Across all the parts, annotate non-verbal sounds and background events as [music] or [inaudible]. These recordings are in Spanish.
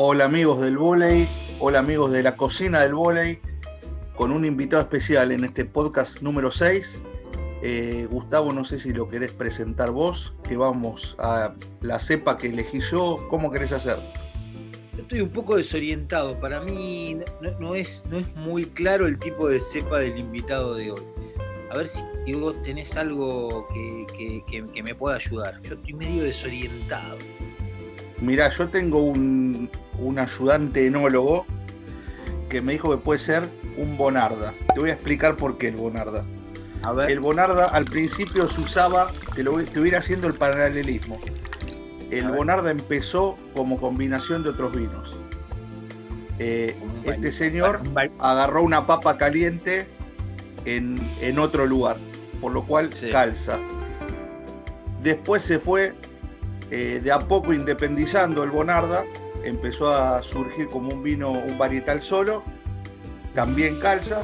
Hola amigos del volei, hola amigos de la cocina del volei, con un invitado especial en este podcast número 6. Eh, Gustavo, no sé si lo querés presentar vos, que vamos a la cepa que elegí yo, ¿cómo querés hacer? Estoy un poco desorientado, para mí no, es, no es muy claro el tipo de cepa del invitado de hoy. A ver si vos tenés algo que, que me pueda ayudar. Yo estoy medio desorientado. Mirá, yo tengo un, ayudante enólogo que me dijo que puede ser un Bonarda. Te voy a explicar por qué el Bonarda. El Bonarda al principio se usaba, te, lo, te haciendo el paralelismo. El Bonarda empezó como combinación de otros vinos. Eh, este señor agarró una papa caliente en, otro lugar, por lo cual calza. Después se fue eh, de a poco independizando el Bonarda, empezó a surgir como un vino, un varietal solo, también calza,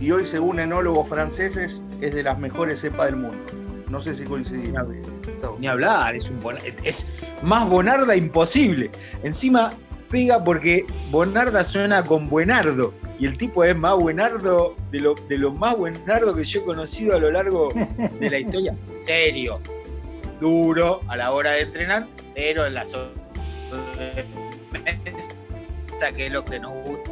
y hoy según enólogos franceses es de las mejores cepas del mundo. No sé si coincidís. Ni hablar, es, un es más Bonarda imposible. Encima pega porque Bonarda suena con Buenardo. Y el tipo es más buenardo, de lo, de lo más buenardo que yo he conocido a lo largo de la [laughs] historia. Serio, duro a la hora de entrenar, pero en la zona que es lo que nos gusta.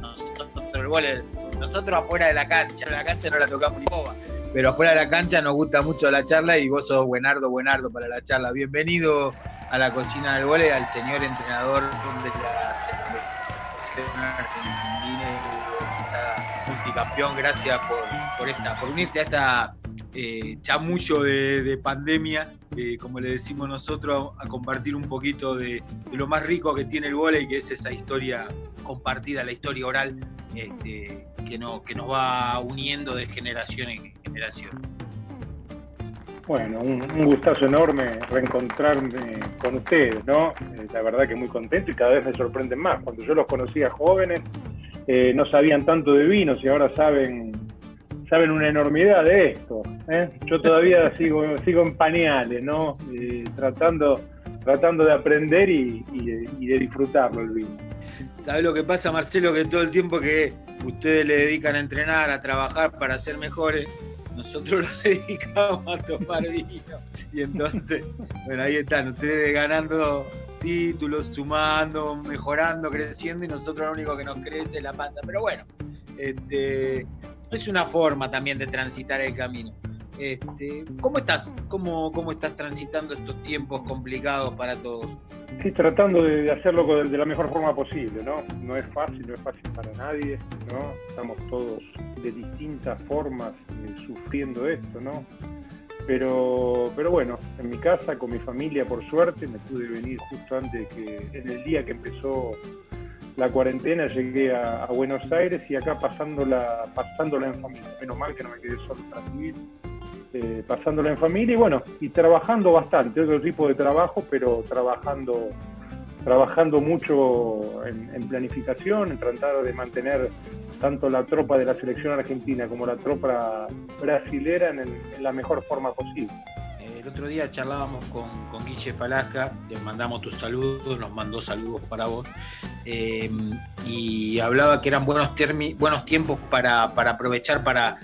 Nosotros, nosotros afuera de la cancha, en la cancha no la tocamos ni boba, pero afuera de la cancha nos gusta mucho la charla y vos sos buenardo, buenardo para la charla. Bienvenido a la cocina del vole, al señor entrenador de la selección argentina multicampeón. Gracias por, por, esta, por unirte a esta eh, chamullo de, pandemia, eh, como le decimos nosotros, a compartir un poquito de, lo más rico que tiene el volei, que es esa historia compartida, la historia oral, este, que, no, que nos va uniendo de generación en generación. Bueno, un, gustazo enorme reencontrarme con ustedes, ¿no? Eh, la verdad que muy contento y cada vez me sorprenden más. Cuando yo los conocía jóvenes, no sabían tanto de vinos y ahora saben saben una enormidad de esto. ¿eh? Yo todavía sigo, sigo en pañales, ¿no? Eh, tratando, tratando de aprender y, de, disfrutarlo el vino. ¿Sabes lo que pasa, Marcelo? Que todo el tiempo que ustedes le dedican a entrenar, a trabajar para ser mejores, nosotros lo [laughs] dedicamos a tomar vino. Y entonces, bueno, ahí están, ustedes ganando títulos, sumando, mejorando, creciendo, y nosotros lo único que nos crece es la panza. Pero bueno, este, es una forma también de transitar el camino. Este, ¿Cómo estás? ¿Cómo, ¿Cómo estás transitando estos tiempos complicados para todos? Sí, tratando de hacerlo de la mejor forma posible, ¿no? No es fácil, no es fácil para nadie, ¿no? Estamos todos de distintas formas eh, sufriendo esto, ¿no? Pero, pero bueno, en mi casa, con mi familia, por suerte, me pude venir justo antes que, en el día que empezó la cuarentena llegué a, Buenos Aires y acá pasándola, pasándola en familia. Menos mal que no me quedé solo para vivir, eh, pasándola en familia y bueno, y trabajando bastante, otro tipo de trabajo, pero trabajando, trabajando mucho en, planificación, en tratar de mantener tanto la tropa de la selección argentina como la tropa brasilera en la mejor forma posible el otro día charlábamos con, con Falasca, le mandamos tus saludos, nos mandó saludos para vos, eh, y hablaba que eran buenos, buenos tiempos para, aprovechar para,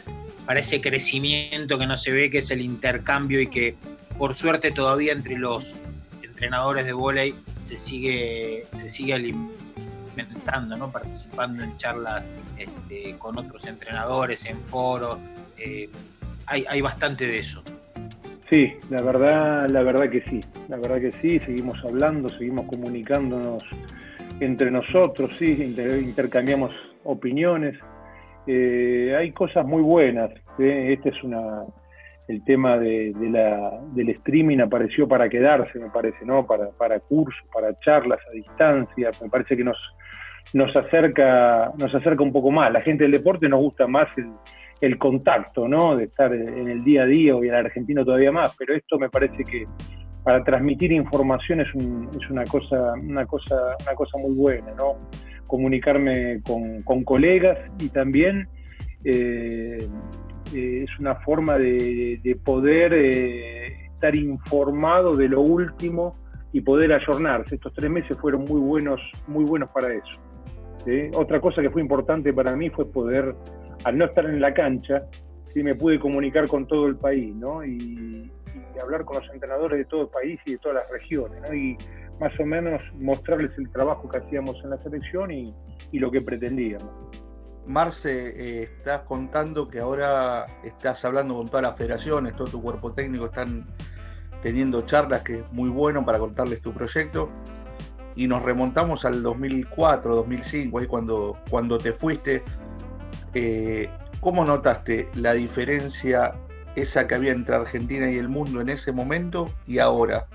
para ese crecimiento que no se ve, que es el intercambio y que por suerte todavía entre los entrenadores de volei se sigue, se sigue alimentando, ¿no? participando en charlas este, con otros entrenadores, en foros. Eh, hay, hay bastante de eso. Sí, la verdad, la verdad que sí, la verdad que sí, seguimos hablando, seguimos comunicándonos entre nosotros, sí, intercambiamos opiniones. Eh, hay cosas muy buenas. ¿eh? Este es una, el tema de, la, del streaming apareció para quedarse, me parece, ¿no? Para, para cursos, para charlas a distancia. Me parece que nos, nos acerca, nos acerca un poco más. La gente del deporte nos gusta más el, el contacto, ¿no? De estar en el día a día, y en argentino todavía más, pero esto me parece que para transmitir información es, una, cosa, una, cosa, una cosa muy buena, ¿no? Comunicarme con, colegas y también eh, eh, es una forma de, poder eh, estar informado de lo último y poder ayornarse. Estos tres meses fueron muy buenos, muy buenos para eso. Otra cosa que fue importante para mí fue poder, al no estar en la cancha, ¿sí? me pude comunicar con todo el país ¿no? y, hablar con los entrenadores de todo el país y de todas las regiones ¿no? y más o menos mostrarles el trabajo que hacíamos en la selección y, lo que pretendíamos. Marce, eh, estás contando que ahora estás hablando con todas las federaciones, todo tu cuerpo técnico están teniendo charlas, que es muy bueno para contarles tu proyecto. Y nos remontamos al 2004, 2005, ahí cuando, cuando te fuiste. Eh, ¿Cómo notaste la diferencia esa que había entre Argentina y el mundo en ese momento y ahora?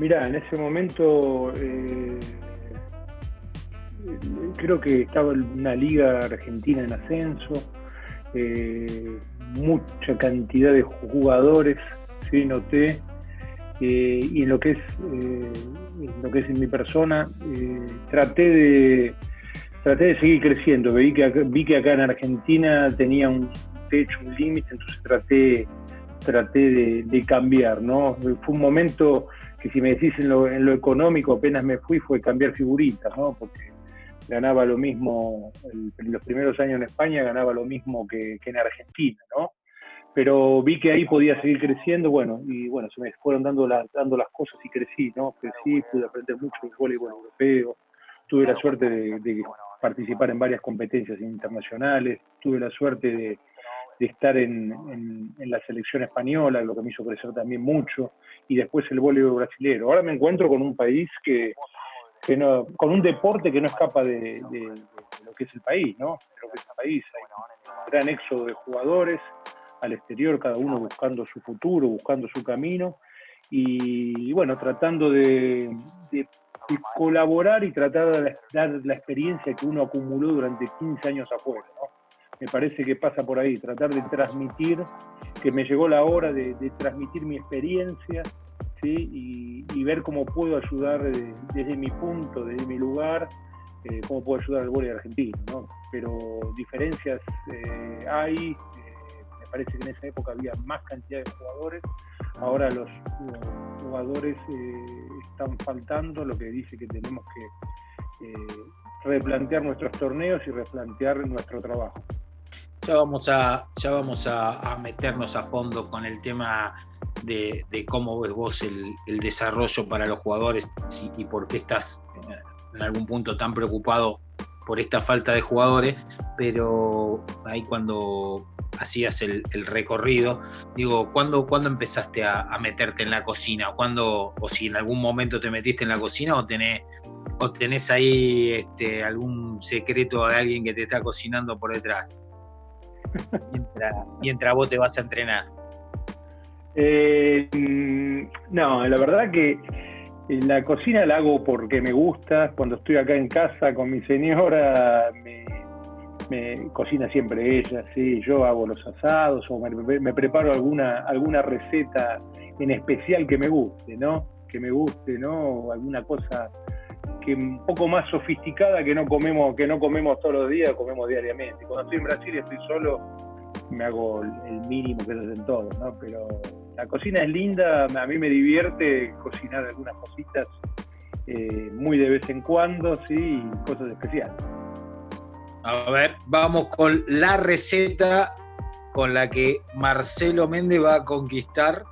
Mira, en ese momento eh, creo que estaba una liga argentina en ascenso, eh, mucha cantidad de jugadores, sí, noté, y en lo que es en lo que es en mi persona, traté de traté de seguir creciendo, vi que vi que acá en Argentina tenía un techo, un límite, entonces traté traté de, cambiar, ¿no? Fue un momento que si me decís en lo, en lo económico, apenas me fui, fue cambiar figuritas, ¿no? Porque ganaba lo mismo, en los primeros años en España ganaba lo mismo que, en Argentina, ¿no? Pero vi que ahí podía seguir creciendo, bueno, y bueno, se me fueron dando, dando las cosas y crecí, ¿no? Crecí, pude aprender mucho del voleibol europeo, tuve la suerte de, participar en varias competencias internacionales, tuve la suerte de, estar en, la selección española, lo que me hizo crecer también mucho, y después el voleibol brasilero. Ahora me encuentro con un país que con un deporte que no escapa de, lo que es el país, ¿no? De lo que es el país. Hay un gran éxodo de jugadores al exterior, cada uno buscando su futuro, buscando su camino y, bueno, tratando de, colaborar y tratar de dar la experiencia que uno acumuló durante 15 años afuera, ¿no? Me parece que pasa por ahí, tratar de transmitir, que me llegó la hora de transmitir mi experiencia, y, ver cómo puedo ayudar desde, mi punto, desde mi lugar, eh, cómo puedo ayudar al voleibol argentino. ¿no? Pero diferencias eh, hay, eh, parece que en esa época había más cantidad de jugadores, ahora los, jugadores están faltando, lo que dice que tenemos que replantear nuestros torneos y replantear nuestro trabajo. Ya vamos a, ya vamos a meternos a fondo con el tema de, cómo ves vos el, desarrollo para los jugadores y, por qué estás eh, en algún punto tan preocupado por esta falta de jugadores, pero ahí cuando hacías el, recorrido, digo, ¿cuándo, ¿cuándo empezaste a, meterte en la cocina? ¿Cuándo, o si en algún momento te metiste en la cocina o tenés, o tenés ahí este, algún secreto de alguien que te está cocinando por detrás? [laughs] Mientras, mientras vos te vas a entrenar. Eh, no, la verdad que la cocina la hago porque me gusta. Cuando estoy acá en casa con mi señora, me, cocina siempre ella, sí. Yo hago los asados o me, preparo alguna, alguna receta en especial que me guste, ¿no? Que me guste, ¿no? Alguna cosa que un poco más sofisticada que no comemos, que no comemos todos los días, comemos diariamente. Cuando estoy en Brasil y estoy solo, me hago el mínimo que hacen todos, ¿no? Pero la cocina es linda, a mí me divierte cocinar algunas cositas eh, muy de vez en cuando, sí, cosas especiales. A ver, vamos con la receta con la que Marcelo Méndez va a conquistar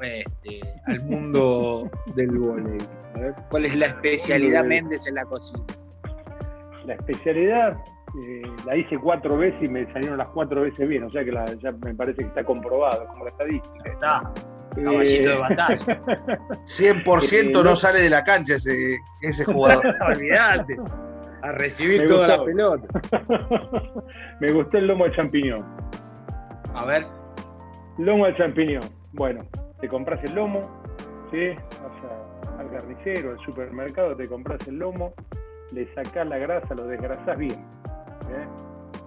este, al mundo [laughs] del voleibol. ¿Cuál es la especialidad Méndez en la cocina? La especialidad eh, la hice cuatro veces y me salieron las cuatro veces bien, o sea que ya me parece que está comprobado, como la estadística. Está. Caballito de batalla. [laughs] 100% no sale de la cancha ese, ese jugador. [laughs] Olvídate. A recibir toda la pelota. [laughs] me gustó el lomo de champiñón. A ver. Lomo de champiñón. Bueno, te compras el lomo, ¿sí? Vas al carnicero, al supermercado, te compras el lomo, le sacás la grasa, lo desgrasás bien ¿eh?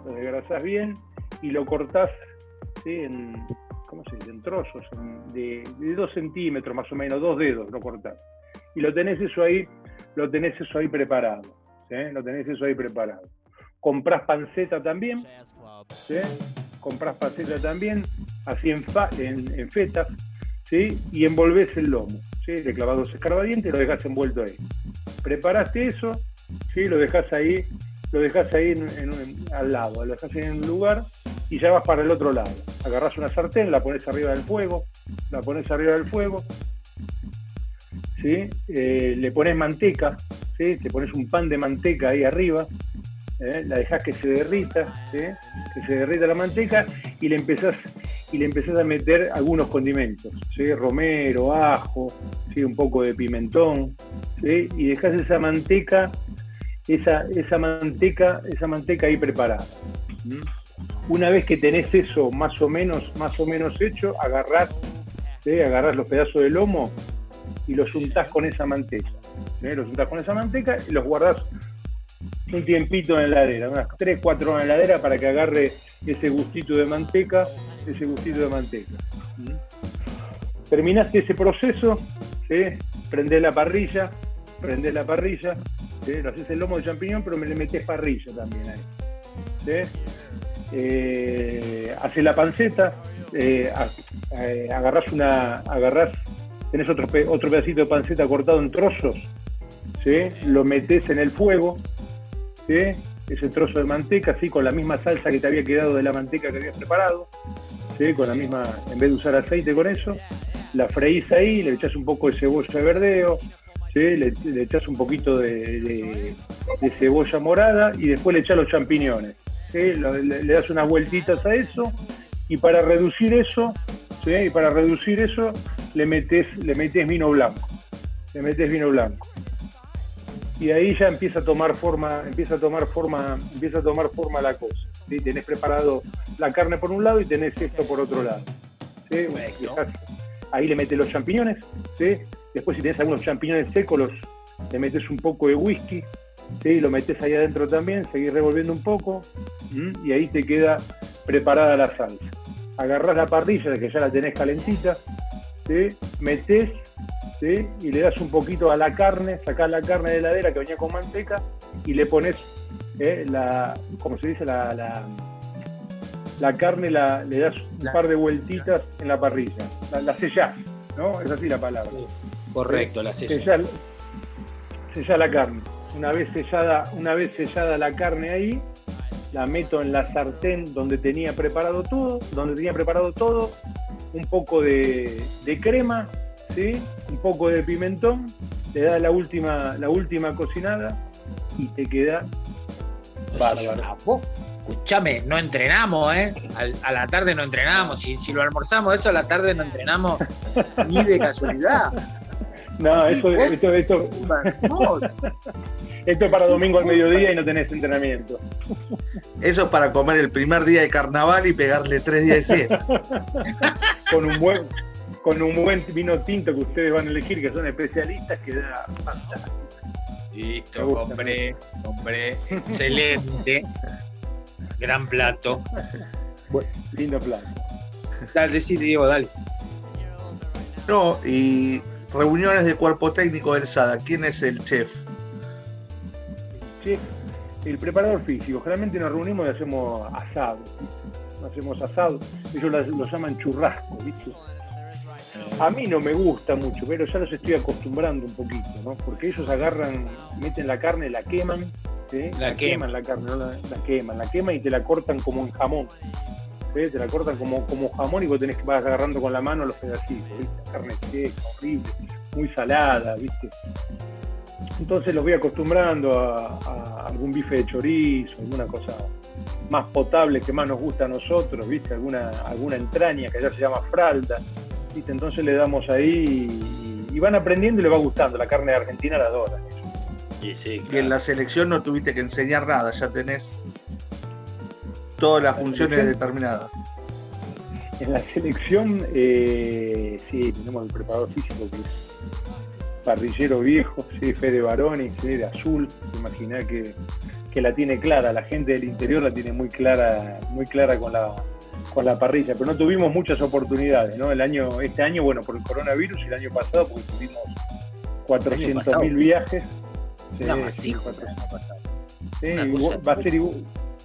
lo desgrasás bien y lo cortás en, ¿cómo se dice? en trozos de, dos centímetros más o menos, dos dedos lo cortás. Y lo tenés eso ahí, lo tenés eso ahí preparado. Lo tenés eso ahí preparado. Comprás panceta también, comprás panceta también, así en, en, fetas, ¿sí? y envolvés el lomo. ¿sí? le clavas dos escarbadientes y lo dejas envuelto ahí. Preparaste eso, ¿sí? lo dejas ahí, lo dejas ahí al lado, lo dejas en un lugar y ya vas para el otro lado. Agarras una sartén, la pones arriba del fuego, la pones arriba del fuego, ¿sí? Eh, le pones manteca, ¿sí? te pones un pan de manteca ahí arriba, ¿eh? la dejas que se derrita, que se derrita la manteca y le empezás y le empezás a meter algunos condimentos, romero, ajo, ¿sí? un poco de pimentón, y dejas esa manteca, esa, esa manteca, esa manteca ahí preparada. Una vez que tenés eso más o menos, más o menos hecho, agarrás, agarrás los pedazos de lomo y los untás con esa manteca. Los untás con esa manteca y los guardás un tiempito en la heladera, unas 3, 4 horas en la heladera para que agarre ese gustito de manteca, ese gustito de manteca. Terminaste ese proceso, prendés la parrilla, prendés la parrilla, lo haces el lomo de champiñón, pero me le metés parrilla también ahí. Eh, haces la panceta, eh, eh, agarrás una, agarrás, tenés otro, otro pedacito de panceta cortado en trozos, lo metés en el fuego, ese trozo de manteca, ¿sí? con la misma salsa que te había quedado de la manteca que habías preparado, ¿sí? con la misma, en vez de usar aceite con eso, la freís ahí, le echás un poco de cebolla de verdeo, ¿sí? le, echás un poquito de, cebolla morada y después le echás los champiñones. ¿sí? Le, das unas vueltitas a eso y para reducir eso, ¿sí? y para reducir eso le metes, le metes vino blanco. Le metes vino blanco y ahí ya empieza a tomar forma, empieza a tomar forma, empieza a tomar forma la cosa. ¿sí? Tenés preparado la carne por un lado y tenés esto por otro lado. ahí le metes los champiñones, ¿sí? después si tenés algunos champiñones secos, los, le metes un poco de whisky, ¿sí? lo metes ahí adentro también, seguís revolviendo un poco y ahí te queda preparada la salsa. Agarrás la parrilla, que ya la tenés calentita, ¿sí? metés y le das un poquito a la carne, sacás la carne de heladera que venía con manteca y le pones eh, la, como se dice, la, la, carne, la, le das un par de vueltitas en la parrilla, la, sellás, ¿no? Es así la palabra. correcto, la sellás. Sellá, la carne. Una vez sellada, una vez sellada la carne ahí, la meto en la sartén donde tenía preparado todo, donde tenía preparado todo, un poco de, de crema, un poco de pimentón, te da la última, la última cocinada y te queda bárbaro. Escúchame, no entrenamos, ¿eh? A, la tarde no entrenamos. Si, si, lo almorzamos eso, a la tarde no entrenamos ni de casualidad. No, esto, esto, esto, [laughs] esto es para domingo al mediodía y no tenés entrenamiento. Eso es para comer el primer día de carnaval y pegarle tres días de siesta. [laughs] Con un buen, con un buen vino tinto que ustedes van a elegir, que son especialistas, queda fantástico. Listo, compré, compré. Excelente. Gran plato. Bueno, lindo plato. Dale, decide, Diego, dale. No, y reuniones de cuerpo técnico del SADA. ¿Quién es el chef? Chef, el preparador físico. Generalmente nos reunimos y hacemos asado. Hacemos asado. Ellos lo llaman churrasco, ¿viste? A mí no me gusta mucho, pero ya los estoy acostumbrando un poquito, ¿no? Porque ellos agarran, meten la carne, la queman, la, queman la carne, la, queman, la queman y te la cortan como en jamón. Te la cortan como, como jamón y vos tenés que vas agarrando con la mano los pedacitos, ¿viste? Carne seca, horrible, muy salada, ¿viste? Entonces los voy acostumbrando a, algún bife de chorizo, alguna cosa más potable que más nos gusta a nosotros, ¿viste? Alguna, alguna entraña que ya se llama fralda entonces le damos ahí y, van aprendiendo y le va gustando. La carne argentina la adora. Y, en la selección no tuviste que enseñar nada, ya tenés todas las funciones determinadas. En la selección, eh, sí, tenemos el preparador físico que es parrillero viejo, [laughs] sí, Fede Baroni, sí, de azul. Imaginá que, que la tiene clara, la gente del interior la tiene muy clara, muy clara con la con la parrilla, pero no tuvimos muchas oportunidades, ¿no? El año, este año, bueno, por el coronavirus, y el año pasado, porque tuvimos 400.000 viajes. Sí, va a ser igual,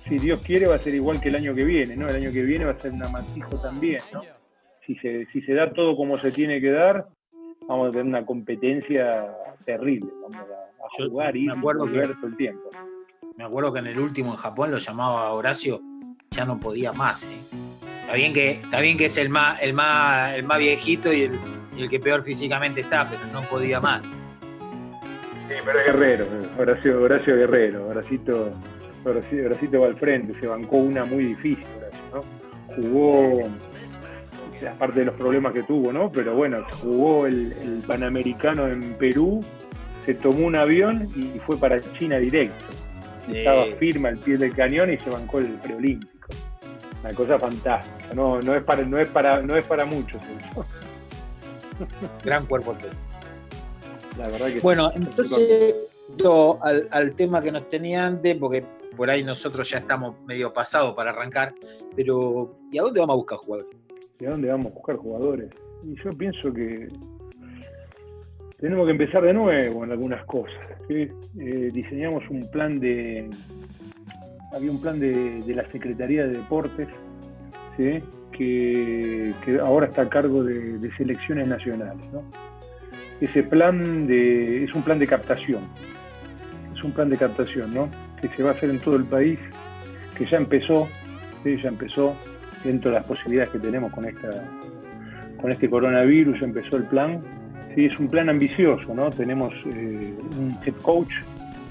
si Dios quiere, va a ser igual que el año que viene, ¿no? El año que viene va a ser un amasijo también, ¿no? Si se, si se da todo como se tiene que dar, vamos a tener una competencia terrible, vamos a, jugar y volver todo el tiempo. Me acuerdo que en el último en Japón lo llamaba Horacio, ya no podía más. ¿eh? Está bien que, está bien que es el más, el más, el más viejito y el, el que peor físicamente está, pero no podía más. Sí, pero es Guerrero, Horacio, Horacio Guerrero, Horacito, Horacito, va al frente, se bancó una muy difícil, ¿no? Jugó, aparte de los problemas que tuvo, ¿no? Pero bueno, jugó el, Panamericano en Perú, se tomó un avión y fue para China directo. Estaba firme al pie del cañón y se bancó el preolímpico. Una cosa fantástica, no, no es para, no es para, no es para muchos Gran cuerpo La verdad que Bueno, entonces al, al tema que nos tenía antes, porque por ahí nosotros ya estamos medio pasados para arrancar, pero ¿y a dónde vamos a buscar jugadores? ¿Y a dónde vamos a buscar jugadores? Y yo pienso que tenemos que empezar de nuevo en algunas cosas. Eh, diseñamos un plan de. Había un plan de, la Secretaría de Deportes, que, ahora está a cargo de, de selecciones nacionales. ¿no? Ese plan de, es un plan de captación un plan de captación, ¿no? Que se va a hacer en todo el país, que ya empezó, ya empezó dentro de las posibilidades que tenemos con esta con este coronavirus, ya empezó el plan. Sí, es un plan ambicioso, ¿no? Tenemos eh, un head coach,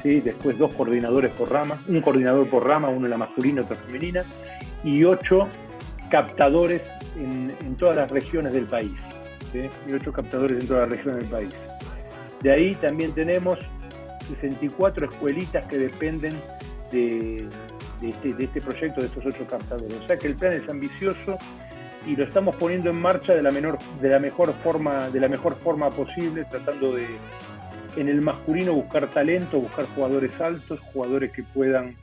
¿sí? después dos coordinadores por rama, un coordinador por rama, uno la masculina, otro femenina, y ocho captadores en, todas las regiones del país. Y ocho captadores en todas las regiones del país. De ahí también tenemos 64 escuelitas que dependen este, de, este, proyecto, de estos ocho captadores. O sea que el plan es ambicioso y lo estamos poniendo en marcha de la, menor, de la, mejor, forma, de la mejor forma posible, tratando de, en el masculino, buscar talento, buscar jugadores altos, jugadores que puedan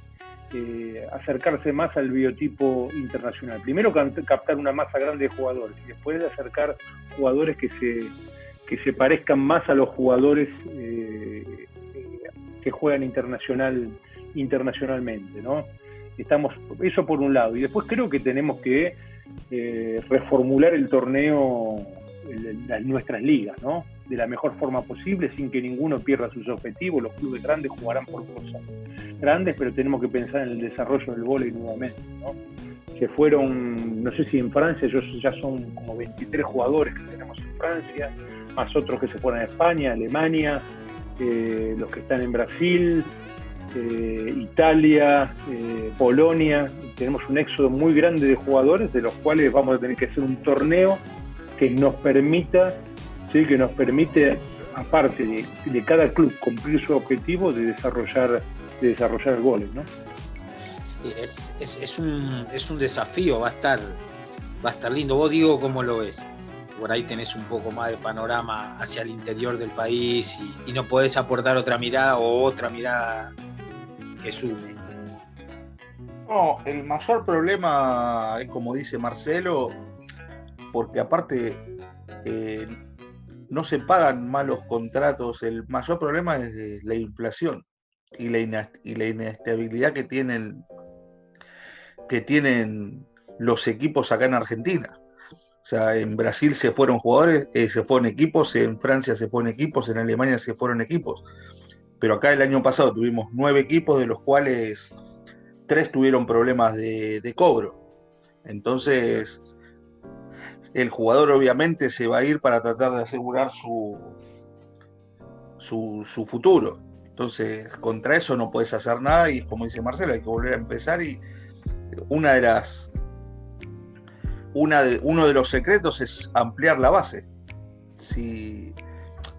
eh, acercarse más al biotipo internacional. Primero captar una masa grande de jugadores y después acercar jugadores que se, que se parezcan más a los jugadores eh, que juegan internacional, internacionalmente, ¿no? Estamos, eso por un lado. Y después creo que tenemos que eh, reformular el torneo, en nuestras ligas, ¿no? De la mejor forma posible, sin que ninguno pierda sus objetivos. Los clubes grandes jugarán por cosas grandes, pero tenemos que pensar en el desarrollo del vóley nuevamente, ¿no? Se fueron, no sé si en Francia, ya son como 23 jugadores que tenemos en Francia, más otros que se fueron a España, Alemania, eh, los que están en Brasil, eh, Italia, eh, Polonia. Tenemos un éxodo muy grande de jugadores, de los cuales vamos a tener que hacer un torneo que nos permita, ¿sí? que nos permite, aparte de, cada club cumplir su objetivo, de desarrollar, de desarrollar goles. ¿no? Es, un, es un desafío, va a estar, va a estar lindo. Vos digo cómo lo ves por ahí tenés un poco más de panorama hacia el interior del país y, no podés aportar otra mirada o otra mirada que sume. No, el mayor problema es como dice Marcelo, porque aparte eh, no se pagan malos contratos, el mayor problema es la inflación y la, y la inestabilidad que tienen, que tienen los equipos acá en Argentina. O sea, en Brasil se fueron jugadores, eh, se fueron equipos, en Francia se fueron equipos, en Alemania se fueron equipos. Pero acá el año pasado tuvimos nueve equipos, de los cuales tres tuvieron problemas de, cobro. Entonces, el jugador obviamente se va a ir para tratar de asegurar su, su, su, futuro. Entonces, contra eso no puedes hacer nada y como dice Marcelo, hay que volver a empezar y una de las de, uno de los secretos es ampliar la base. Si,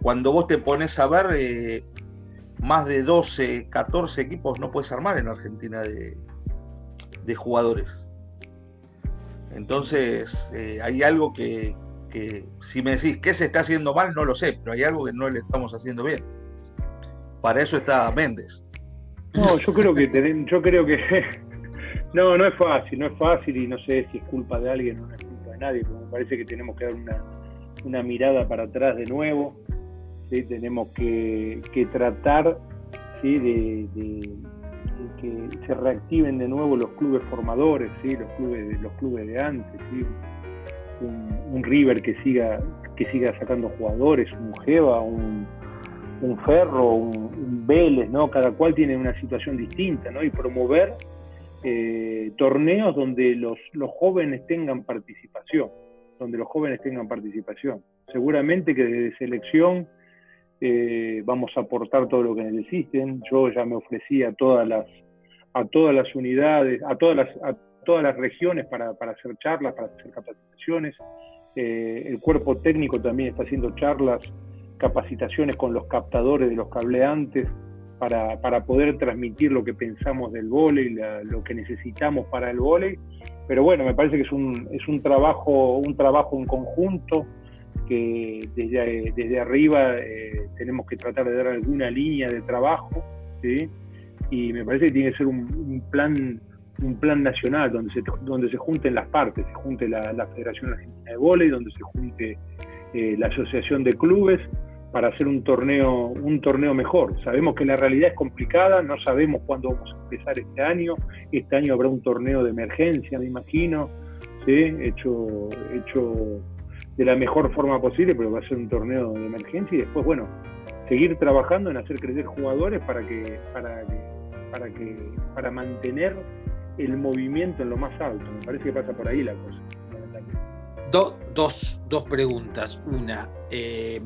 cuando vos te pones a ver, eh, más de 12, 14 equipos no puedes armar en Argentina de, jugadores. Entonces, eh, hay algo que, si me decís qué se está haciendo mal, no lo sé, pero hay algo que no le estamos haciendo bien. Para eso está Méndez. No, yo creo que yo creo que [laughs] No, no es fácil, no es fácil y no sé si es culpa de alguien o no es culpa de nadie, pero me parece que tenemos que dar una, mirada para atrás de nuevo, ¿sí? tenemos que, tratar ¿sí? de, que se reactiven de nuevo los clubes formadores, ¿sí? los, clubes, los clubes de antes, ¿sí? un, River que siga, que siga sacando jugadores, un Geva, un, Ferro, un, Vélez, ¿no? Cada cual tiene una situación distinta, ¿no? Y promover eh, torneos donde los, los jóvenes tengan participación, donde los jóvenes tengan participación. Seguramente que desde selección eh, vamos a aportar todo lo que necesiten. Yo ya me ofrecí a todas las, a todas las unidades, a todas las, a todas las regiones para, hacer charlas, para hacer capacitaciones. Eh, el cuerpo técnico también está haciendo charlas, capacitaciones con los captadores de los cableantes para, para poder transmitir lo que pensamos del vóley, lo que necesitamos para el vóley. Pero bueno, me parece que es un, es un trabajo, un trabajo en conjunto que desde, desde arriba eh, tenemos que tratar de dar alguna línea de trabajo, y me parece que tiene que ser un, plan un plan nacional donde se, donde se junten las partes, se junte la, Federación Argentina de Voley, donde se junte eh, la Asociación de Clubes para hacer un torneo, un torneo mejor. Sabemos que la realidad es complicada, no sabemos cuándo vamos a empezar este año. Este año habrá un torneo de emergencia, me imagino, ¿sí? hecho, hecho de la mejor forma posible, pero va a ser un torneo de emergencia y después, bueno, seguir trabajando en hacer crecer jugadores para que, para para que, para mantener el movimiento en lo más alto. Me parece que pasa por ahí la cosa. dos, dos preguntas. Una, eh,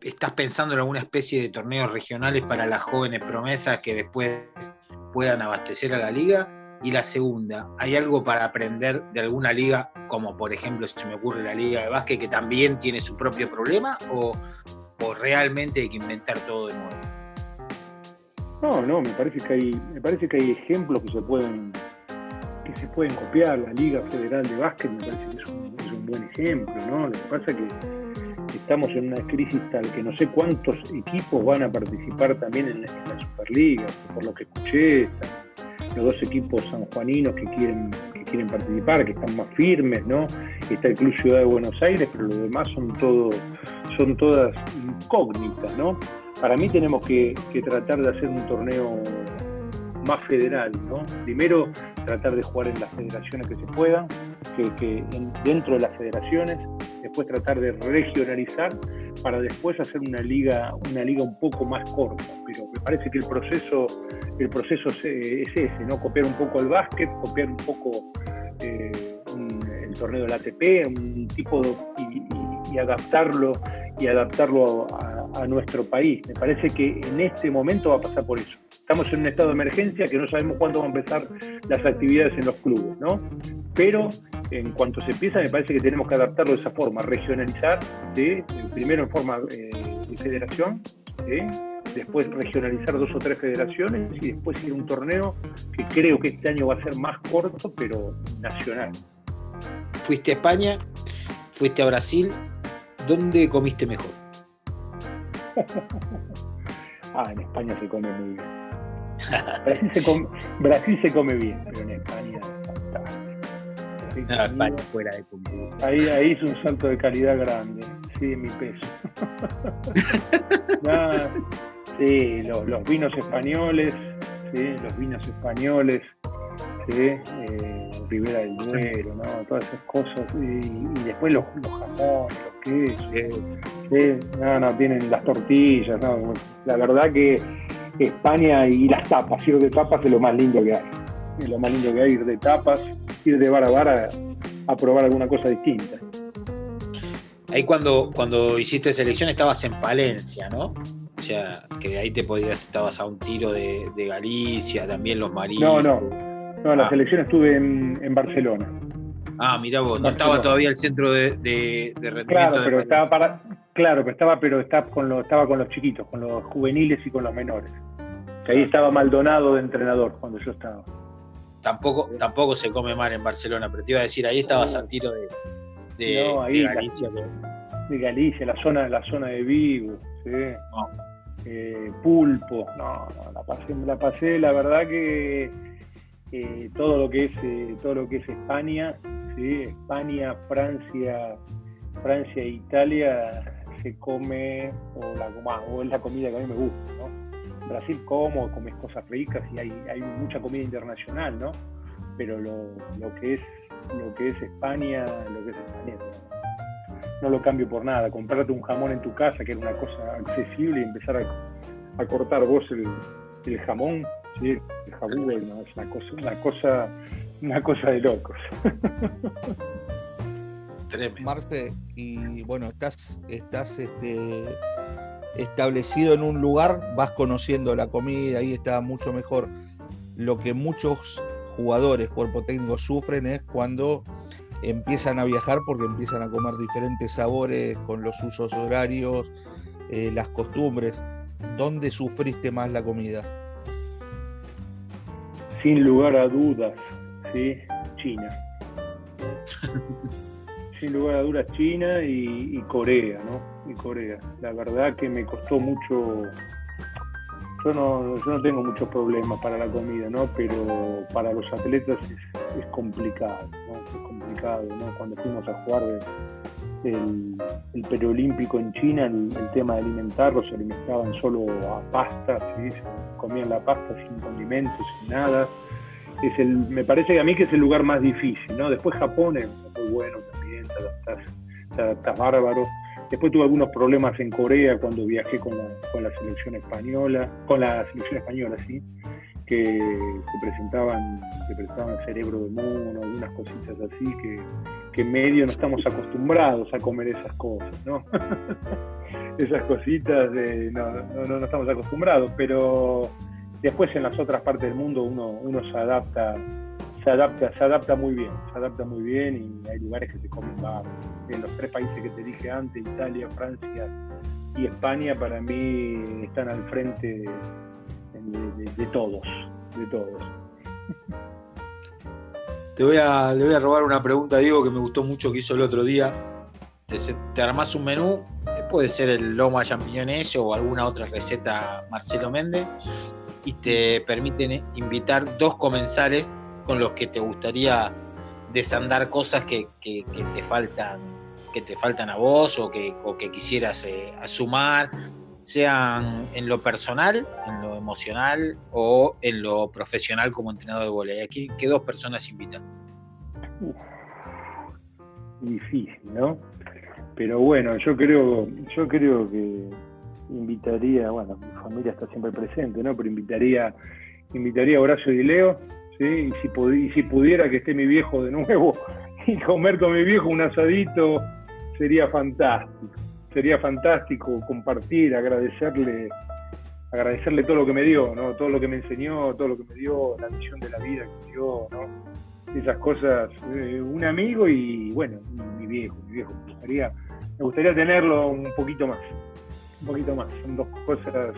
¿estás pensando en alguna especie de torneos regionales para las jóvenes promesas que después puedan abastecer a la liga? Y la segunda, ¿hay algo para aprender de alguna liga, como por ejemplo se me ocurre la liga de básquet, que también tiene su propio problema? ¿O, realmente hay que inventar todo de nuevo? No, no, me parece que hay, me parece que hay ejemplos que se pueden, que se pueden copiar. La Liga Federal de Básquet me parece que es un, buen ejemplo, ¿no? Lo que pasa es que estamos en una crisis tal que no sé cuántos equipos van a participar también en la, Superliga, por lo que escuché, los dos equipos sanjuaninos que quieren, que quieren participar, que están más firmes, ¿no? Está el Club Ciudad de Buenos Aires, pero los demás son todo, son todas incógnitas, ¿no? Para mí tenemos que, tratar de hacer un torneo más federal, ¿no? Primero tratar de jugar en las federaciones que se puedan, que, dentro de las federaciones, después tratar de regionalizar para después hacer una liga, una liga un poco más corta. Pero me parece que el proceso, el proceso es, ese, ¿no? Copiar un poco el básquet, copiar un poco eh, el torneo del ATP, un tipo y, adaptarlo y adaptarlo a, nuestro país. Me parece que en este momento va a pasar por eso. Estamos en un estado de emergencia que no sabemos cuándo van a empezar las actividades en los clubes, ¿no? Pero en cuanto se empieza, me parece que tenemos que adaptarlo de esa forma, regionalizar, primero en forma eh, de federación, después regionalizar dos o tres federaciones y después ir a un torneo que creo que este año va a ser más corto, pero nacional. Fuiste a España, fuiste a Brasil, ¿dónde comiste mejor? [laughs] ah, en España se come muy bien. Brasil se come, Brasil se come bien, pero en España fuera de Ahí, ahí hizo un salto de calidad grande, sí, mi peso. [laughs] sí, los, vinos españoles, sí, los vinos españoles, sí, eh, Ribera del Duero, ¿no? todas esas cosas, y, después los, jamones, los quesos, sí, no, no, tienen las tortillas, no, la verdad que España y las tapas, ir de tapas es lo más lindo que hay, es lo más lindo que hay, ir de tapas, ir de bar a bar a, probar alguna cosa distinta. Ahí cuando, cuando hiciste selección estabas en Palencia, ¿no? O sea, que de ahí te podías, estabas a un tiro de, Galicia, también los marinos. No, no, no, la ah. selección estuve en, Barcelona. Ah, mira vos, no estaba todavía el centro de, de, Claro, pero estaba para, claro, pero estaba, pero estaba con los, estaba con los chiquitos, con los juveniles y con los menores. Que ahí estaba Maldonado de entrenador cuando yo estaba. Tampoco, tampoco se come mal en Barcelona, pero te iba a decir, ahí estabas al tiro de, de, Galicia. de Galicia, la zona, la zona de Vigo, ¿sí? Eh, pulpo, no, no, la pasé, la pasé, la verdad que eh, todo lo que es eh, todo lo que es España, ¿sí? España, Francia, Francia e Italia se come o la o es la comida que a mí me gusta, ¿no? Brasil como, comes cosas ricas y hay, hay mucha comida internacional, ¿no? Pero lo, que es lo que es España, lo que es España. No lo cambio por nada. Comprarte un jamón en tu casa, que era una cosa accesible, y empezar a, cortar vos el, jamón, ¿sí? el jabú, es una cosa, una cosa, una cosa de locos. [laughs] Marce, y bueno, estás, estás este, establecido en un lugar, vas conociendo la comida, ahí está mucho mejor. Lo que muchos jugadores, cuerpo técnico, sufren es cuando empiezan a viajar porque empiezan a comer diferentes sabores con los usos horarios, eh, las costumbres. ¿Dónde sufriste más la comida? Sin lugar a dudas, ¿sí? China. [laughs] sin lugar a dudas China y, Corea, ¿no? Y Corea. La verdad que me costó mucho. Yo no, yo no tengo muchos problemas para la comida, ¿no? Pero para los atletas es, complicado, ¿no? Es complicado, ¿no? Cuando fuimos a jugar el, el preolímpico en China, el, tema de alimentarlos, se alimentaban solo a pasta, ¿sí? comían la pasta sin condimentos, sin nada. Es el, me parece que a mí que es el lugar más difícil, ¿no? Después Japón es muy bueno te adaptas, bárbaro. Después tuve algunos problemas en Corea cuando viajé con la, con la selección española, con la selección española, sí, que se presentaban, se presentaban cerebro de mono, algunas cositas así que, que medio no estamos acostumbrados a comer esas cosas, ¿no? [laughs] esas cositas de, no, no, no, estamos acostumbrados, pero después en las otras partes del mundo uno, uno se adapta se adapta, se adapta muy bien, se adapta muy bien y hay lugares que se comen. En los tres países que te dije antes, Italia, Francia y España, para mí están al frente de, todos, de todos. Te voy, a, le voy a robar una pregunta, Diego, que me gustó mucho que hizo el otro día. Te, te armás un menú, eh, puede ser el lomo a champiñones o alguna otra receta Marcelo Méndez, y te permiten invitar dos comensales con los que te gustaría desandar cosas que, te faltan que te faltan a vos o que, quisieras eh, sumar, sean en lo personal, en lo emocional o en lo profesional como entrenador de volei. Aquí, ¿qué dos personas invitan? difícil, ¿no? Pero bueno, yo creo, yo creo que invitaría, bueno, mi familia está siempre presente, ¿no? Pero invitaría, invitaría a Horacio y Leo, y, si si pudiera que esté mi viejo de nuevo [laughs] y comer con mi viejo un asadito, sería fantástico. Sería fantástico compartir, agradecerle, agradecerle todo lo que me dio, ¿no? Todo lo que me enseñó, todo lo que me dio, la visión de la vida que me dio, ¿no? Esas cosas, eh, un amigo y bueno, mi viejo, mi viejo. Me gustaría, me gustaría tenerlo un poquito más, un poquito más. Son dos cosas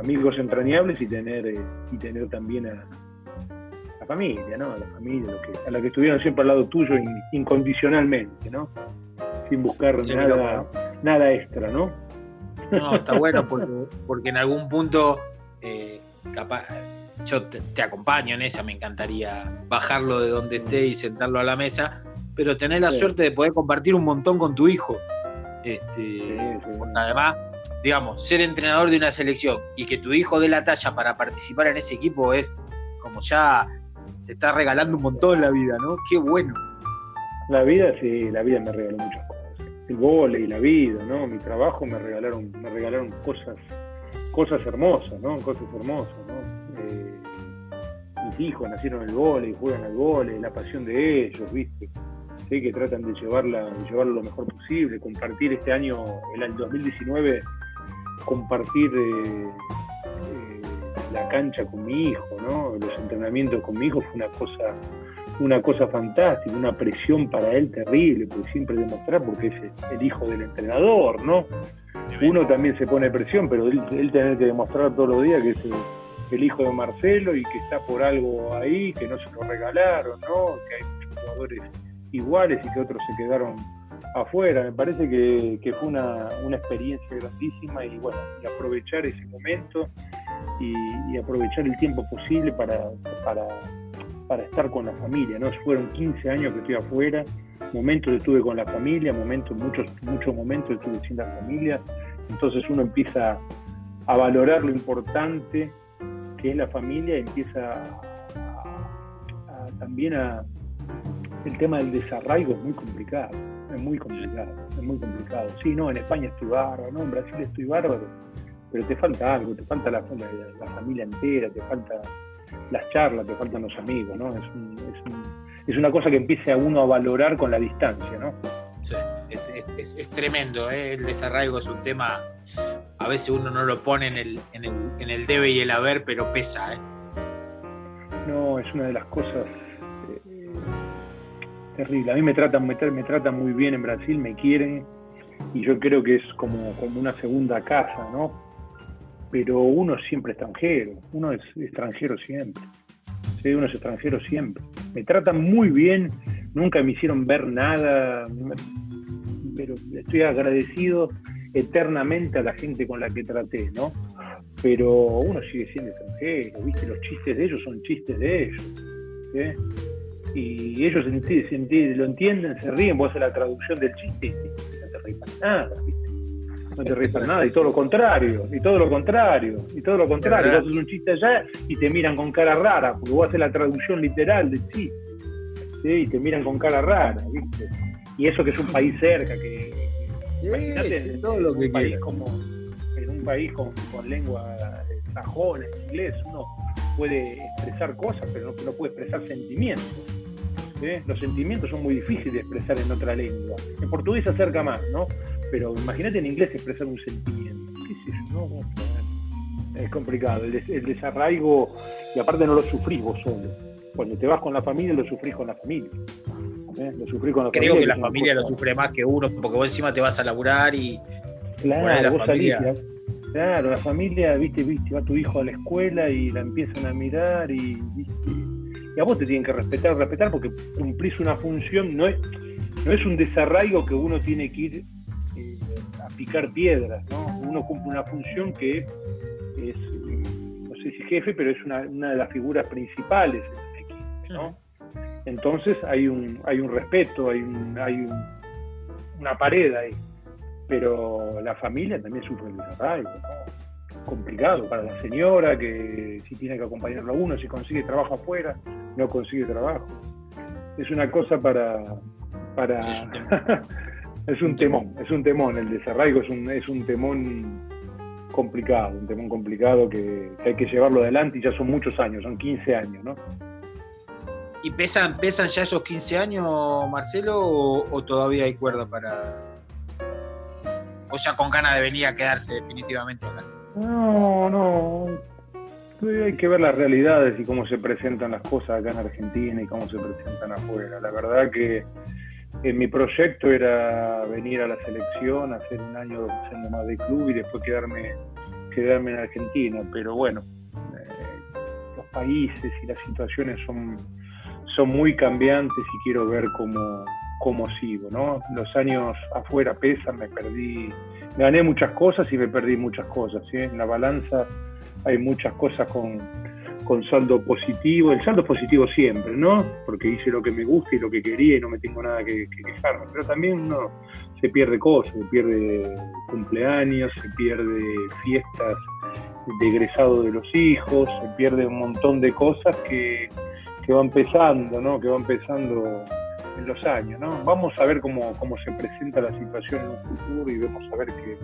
amigos entrañables y tener eh, y tener también a la familia, ¿no? A la familia, a la que estuvieron siempre al lado tuyo incondicionalmente, ¿no? Sin buscar nada, nada extra, ¿no? No, está bueno [laughs] porque, en algún punto eh, capaz yo te, acompaño en esa, me encantaría bajarlo de donde esté y sentarlo a la mesa, pero tener la suerte de poder compartir un montón con tu hijo. Este, además digamos, ser entrenador de una selección y que tu hijo dé la talla para participar en ese equipo es como ya te está regalando un montón la vida, ¿no? Qué bueno. La vida, sí, la vida me regaló muchas cosas. El vole y la vida, ¿no? Mi trabajo me regalaron, me regalaron cosas, cosas hermosas, ¿no? Cosas hermosas, ¿no? Eh, mis hijos nacieron el vole juegan al vole, la pasión de ellos, ¿viste? Sí, que tratan de llevarla, de llevarlo lo mejor posible, compartir este año, el 2019 compartir eh, eh, la cancha con mi hijo, ¿no? Los entrenamientos con mi hijo fue una cosa, una cosa fantástica, una presión para él terrible, porque siempre demostrar porque es el hijo del entrenador, ¿no? Uno también se pone presión, pero él, tener que demostrar todos los días que es el, hijo de Marcelo y que está por algo ahí, que no se lo regalaron, ¿no? Que hay muchos jugadores iguales y que otros se quedaron afuera. Me parece que, fue una, experiencia grandísima y bueno, y aprovechar ese momento y, aprovechar el tiempo posible para, para, estar con la familia. ¿no? Fueron 15 años que estoy afuera, momentos estuve con la familia, momentos, muchos, muchos momentos estuve sin la familia. Entonces uno empieza a valorar lo importante que es la familia y empieza también a, el tema del desarraigo es muy complicado, es muy complicado, es muy complicado. Sí, no, en España estoy bárbaro, no, en Brasil estoy bárbaro, pero te falta algo, te falta la, familia entera, te falta las charlas, te faltan los amigos, ¿no? Es, es, una cosa que empiece a uno a valorar con la distancia, ¿no? Sí, es, tremendo, ¿eh? el desarraigo es un tema, a veces uno no lo pone en el, en el, en el debe y el haber, pero pesa, ¿eh? No, es una de las cosas terrible. A mí me tratan, me, tratan muy bien en Brasil, me quieren y yo creo que es como, como una segunda casa, ¿no? Pero uno es siempre extranjero, uno es extranjero siempre. ¿sí? Uno es extranjero siempre. Me tratan muy bien, nunca me hicieron ver nada, pero estoy agradecido eternamente a la gente con la que traté, ¿no? Pero uno sigue siendo extranjero, ¿viste? Los chistes de ellos son chistes de ellos. ¿sí? Y ellos lo entienden, se ríen, vos haces la traducción del chiste y no te reís para nada, ¿viste? No te reís para nada, y todo lo contrario, y todo lo contrario, y todo lo contrario. Vos haces un chiste allá y te miran con cara rara, porque vos haces la traducción literal del chiste, ¿sí? y te miran con cara rara, ¿viste? Y eso que es un país cerca, que. imagínate todo lo que un país como en un país con, con lengua sajona, inglés, uno puede expresar cosas, pero no puede expresar sentimientos. Los sentimientos son muy difíciles de expresar en otra lengua. En portugués se acerca más, ¿no? Pero imagínate en inglés expresar un sentimiento. ¿Qué yo? No, es complicado. El, desarraigo, y aparte no lo sufrís vos solo. Cuando te vas con la familia, lo sufrís con la familia. ¿eh? Lo sufrís con la Creo que la familia lo sufre más que uno, porque vos encima te vas a laburar y. Claro, vos salís, Claro, la familia, viste, viste, va tu hijo a la escuela y la empiezan a mirar y, viste, y a vos te tienen que respetar, respetar porque cumplís una función, no es, no es un desarraigo que uno tiene que ir eh, a picar piedras, ¿no? Uno cumple una función que es, no sé si jefe, pero es una, una de las figuras principales en el equipo, ¿no? Entonces hay un, hay un respeto, hay, un, hay una pared ahí, pero la familia también sufre el desarraigo, ¿no? Complicado para la señora, que si tiene que acompañarlo a uno, si consigue trabajo afuera, no consigue trabajo. Es una cosa para... para... Es un temón, [laughs] es un temón, el desarraigo es un, es un temón complicado, un temón complicado que, hay que llevarlo adelante y ya son muchos años, son 15 años, ¿no? ¿Y pesan, pesan ya esos 15 años, Marcelo, o, todavía hay cuerda para... o ya con ganas de venir a quedarse definitivamente acá? No, no. Hay que ver las realidades y cómo se presentan las cosas acá en Argentina y cómo se presentan afuera. La verdad que en mi proyecto era venir a la selección, hacer un año, dos años más de club y después quedarme, quedarme en Argentina. Pero bueno, eh, los países y las situaciones son, son muy cambiantes y quiero ver cómo, cómo sigo, ¿no? Los años afuera pesan, me perdí gané muchas cosas y me perdí muchas cosas. ¿sí? En la balanza hay muchas cosas con, con saldo positivo. El saldo positivo siempre, ¿no? Porque hice lo que me gusta y lo que quería y no me tengo nada que, quejarme. Pero también uno se pierde cosas, se pierde cumpleaños, se pierde fiestas de egresado de los hijos, se pierde un montón de cosas que, que van pesando, ¿no? Que van pesando en los años. ¿no? Vamos a ver cómo, cómo se presenta la situación en un futuro y vamos a ver qué,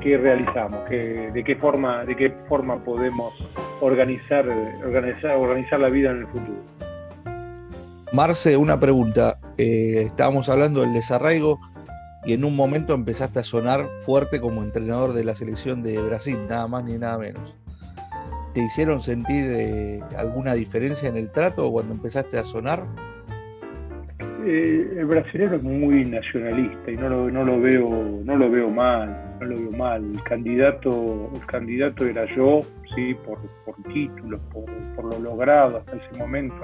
qué realizamos, qué, de, qué forma, de qué forma podemos organizar, organizar, organizar la vida en el futuro. Marce, una pregunta. Eh, estábamos hablando del desarraigo y en un momento empezaste a sonar fuerte como entrenador de la selección de Brasil, nada más ni nada menos. ¿Te hicieron sentir eh, alguna diferencia en el trato cuando empezaste a sonar? Eh, el brasileño es muy nacionalista y no lo, no lo veo no lo veo mal no lo veo mal. El candidato el candidato era yo sí por, por títulos por, lo logrado hasta ese momento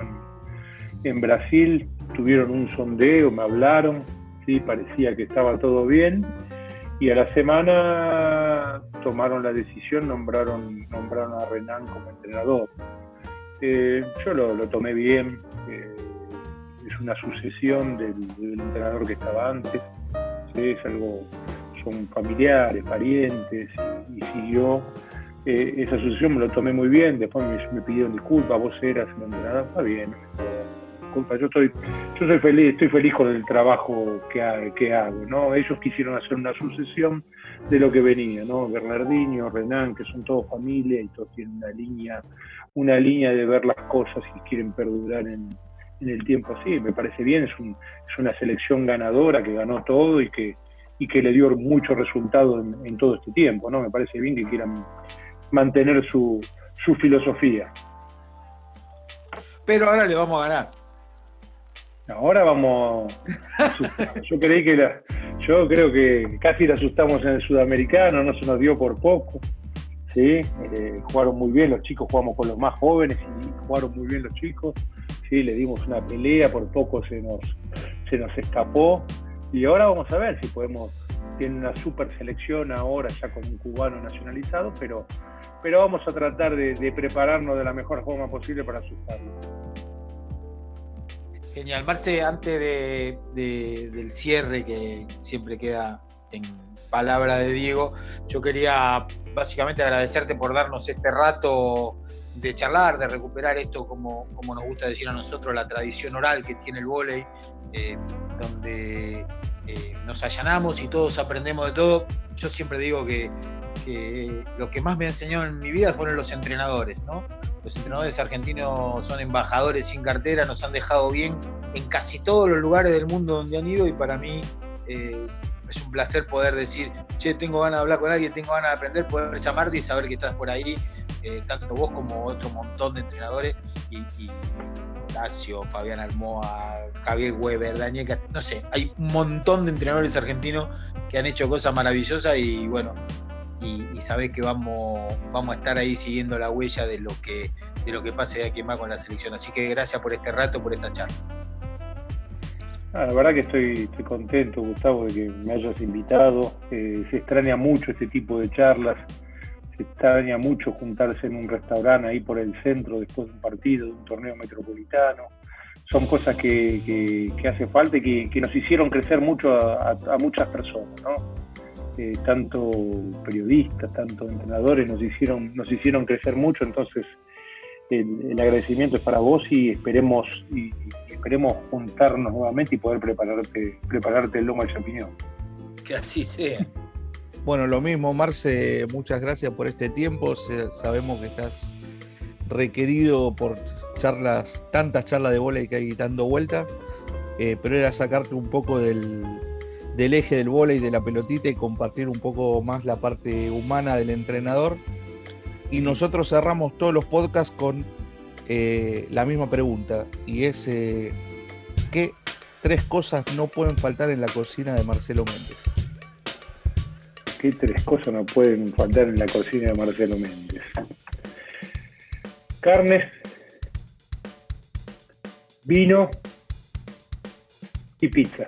en, Brasil. Tuvieron un sondeo me hablaron sí parecía que estaba todo bien. Y a la semana tomaron la decisión nombraron nombraron a Renan como entrenador. Eh, yo lo, lo tomé bien eh, es una sucesión del, entrenador que estaba antes, es algo, son familiares, parientes, y, siguió. Eh, esa sucesión me lo tomé muy bien, después me, pidieron disculpas, vos eras el entrenador, está bien, cosas. Yo estoy, yo soy feliz, estoy feliz con el trabajo que, que hago, ¿no? Ellos quisieron hacer una sucesión de lo que venía, ¿no? Bernardino, Renan, que son todos familia y todos tienen una línea, una línea de ver las cosas y quieren perdurar en, el tiempo así. Me parece bien, es, es una selección ganadora que ganó todo y que, y que le dio mucho resultado en, todo este tiempo, ¿no? Me parece bien que quieran mantener su, su filosofía. Pero ahora le vamos a ganar. Ahora vamos. Yo creí que la, yo creo que casi la asustamos en el sudamericano, no se nos dio por poco. ¿sí? Eh, jugaron muy bien los chicos, jugamos con los más jóvenes y jugaron muy bien los chicos. ¿Sí? Le dimos una pelea, por poco se nos, se nos escapó. Y ahora vamos a ver si podemos. Tiene una super selección ahora ya con un cubano nacionalizado, pero, pero vamos a tratar de, de prepararnos de la mejor forma posible para asustarlo. Genial. Marce, antes del cierre, que siempre queda en palabra de Diego, yo quería básicamente agradecerte por darnos este rato de charlar, de recuperar esto, como, como nos gusta decir a nosotros, la tradición oral que tiene el vóley, eh, donde eh, nos allanamos y todos aprendemos de todo. Yo siempre digo que, lo que más me ha enseñado en mi vida fueron los entrenadores, ¿no? Los entrenadores argentinos son embajadores sin cartera, nos han dejado bien en casi todos los lugares del mundo donde han ido y para mí eh, es un placer poder decir, che, tengo ganas de hablar con alguien, tengo ganas de aprender, poder llamarte y saber que estás por ahí, eh, tanto vos como otro montón de entrenadores, y, y Fabián Almoa, Javier Weber, Daniel, no sé, hay un montón de entrenadores argentinos que han hecho cosas maravillosas y bueno, y, y que vamos, vamos a estar ahí siguiendo la huella de lo que, de lo que pase de aquí más con la selección. Así que gracias por este rato, por esta charla. Ah, la verdad que estoy, contento, Gustavo, de que me hayas invitado. Eh, se extraña mucho este tipo de charlas, se extraña mucho juntarse en un restaurante ahí por el centro después de un partido, de un torneo metropolitano. Son cosas que, que, hace falta y que, nos hicieron crecer mucho a, a muchas personas, ¿no? Eh, tanto periodistas, tanto entrenadores nos hicieron, nos hicieron crecer mucho, entonces el, agradecimiento es para vos y esperemos y, esperemos juntarnos nuevamente y poder prepararte, prepararte el lomo de champiñón. Que así sea. Bueno, lo mismo, Marce, muchas gracias por este tiempo. Sabemos que estás requerido por charlas, tantas charlas de bola que hay dando vuelta, eh, pero era sacarte un poco del, del eje del y de la pelotita y compartir un poco más la parte humana del entrenador. Y nosotros cerramos todos los podcasts con eh, la misma pregunta y es eh, ¿qué tres cosas no pueden faltar en la cocina de Marcelo Méndez? ¿Qué tres cosas no pueden faltar en la cocina de Marcelo Méndez? Carne, vino y pizza.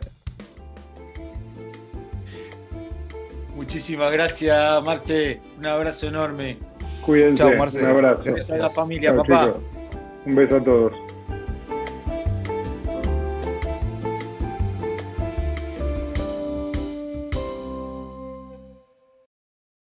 Muchísimas gracias, Marce. Un abrazo enorme. Cuídense. Chao, Marce. Un abrazo. Gracias a la familia, papá. Un beso a todos.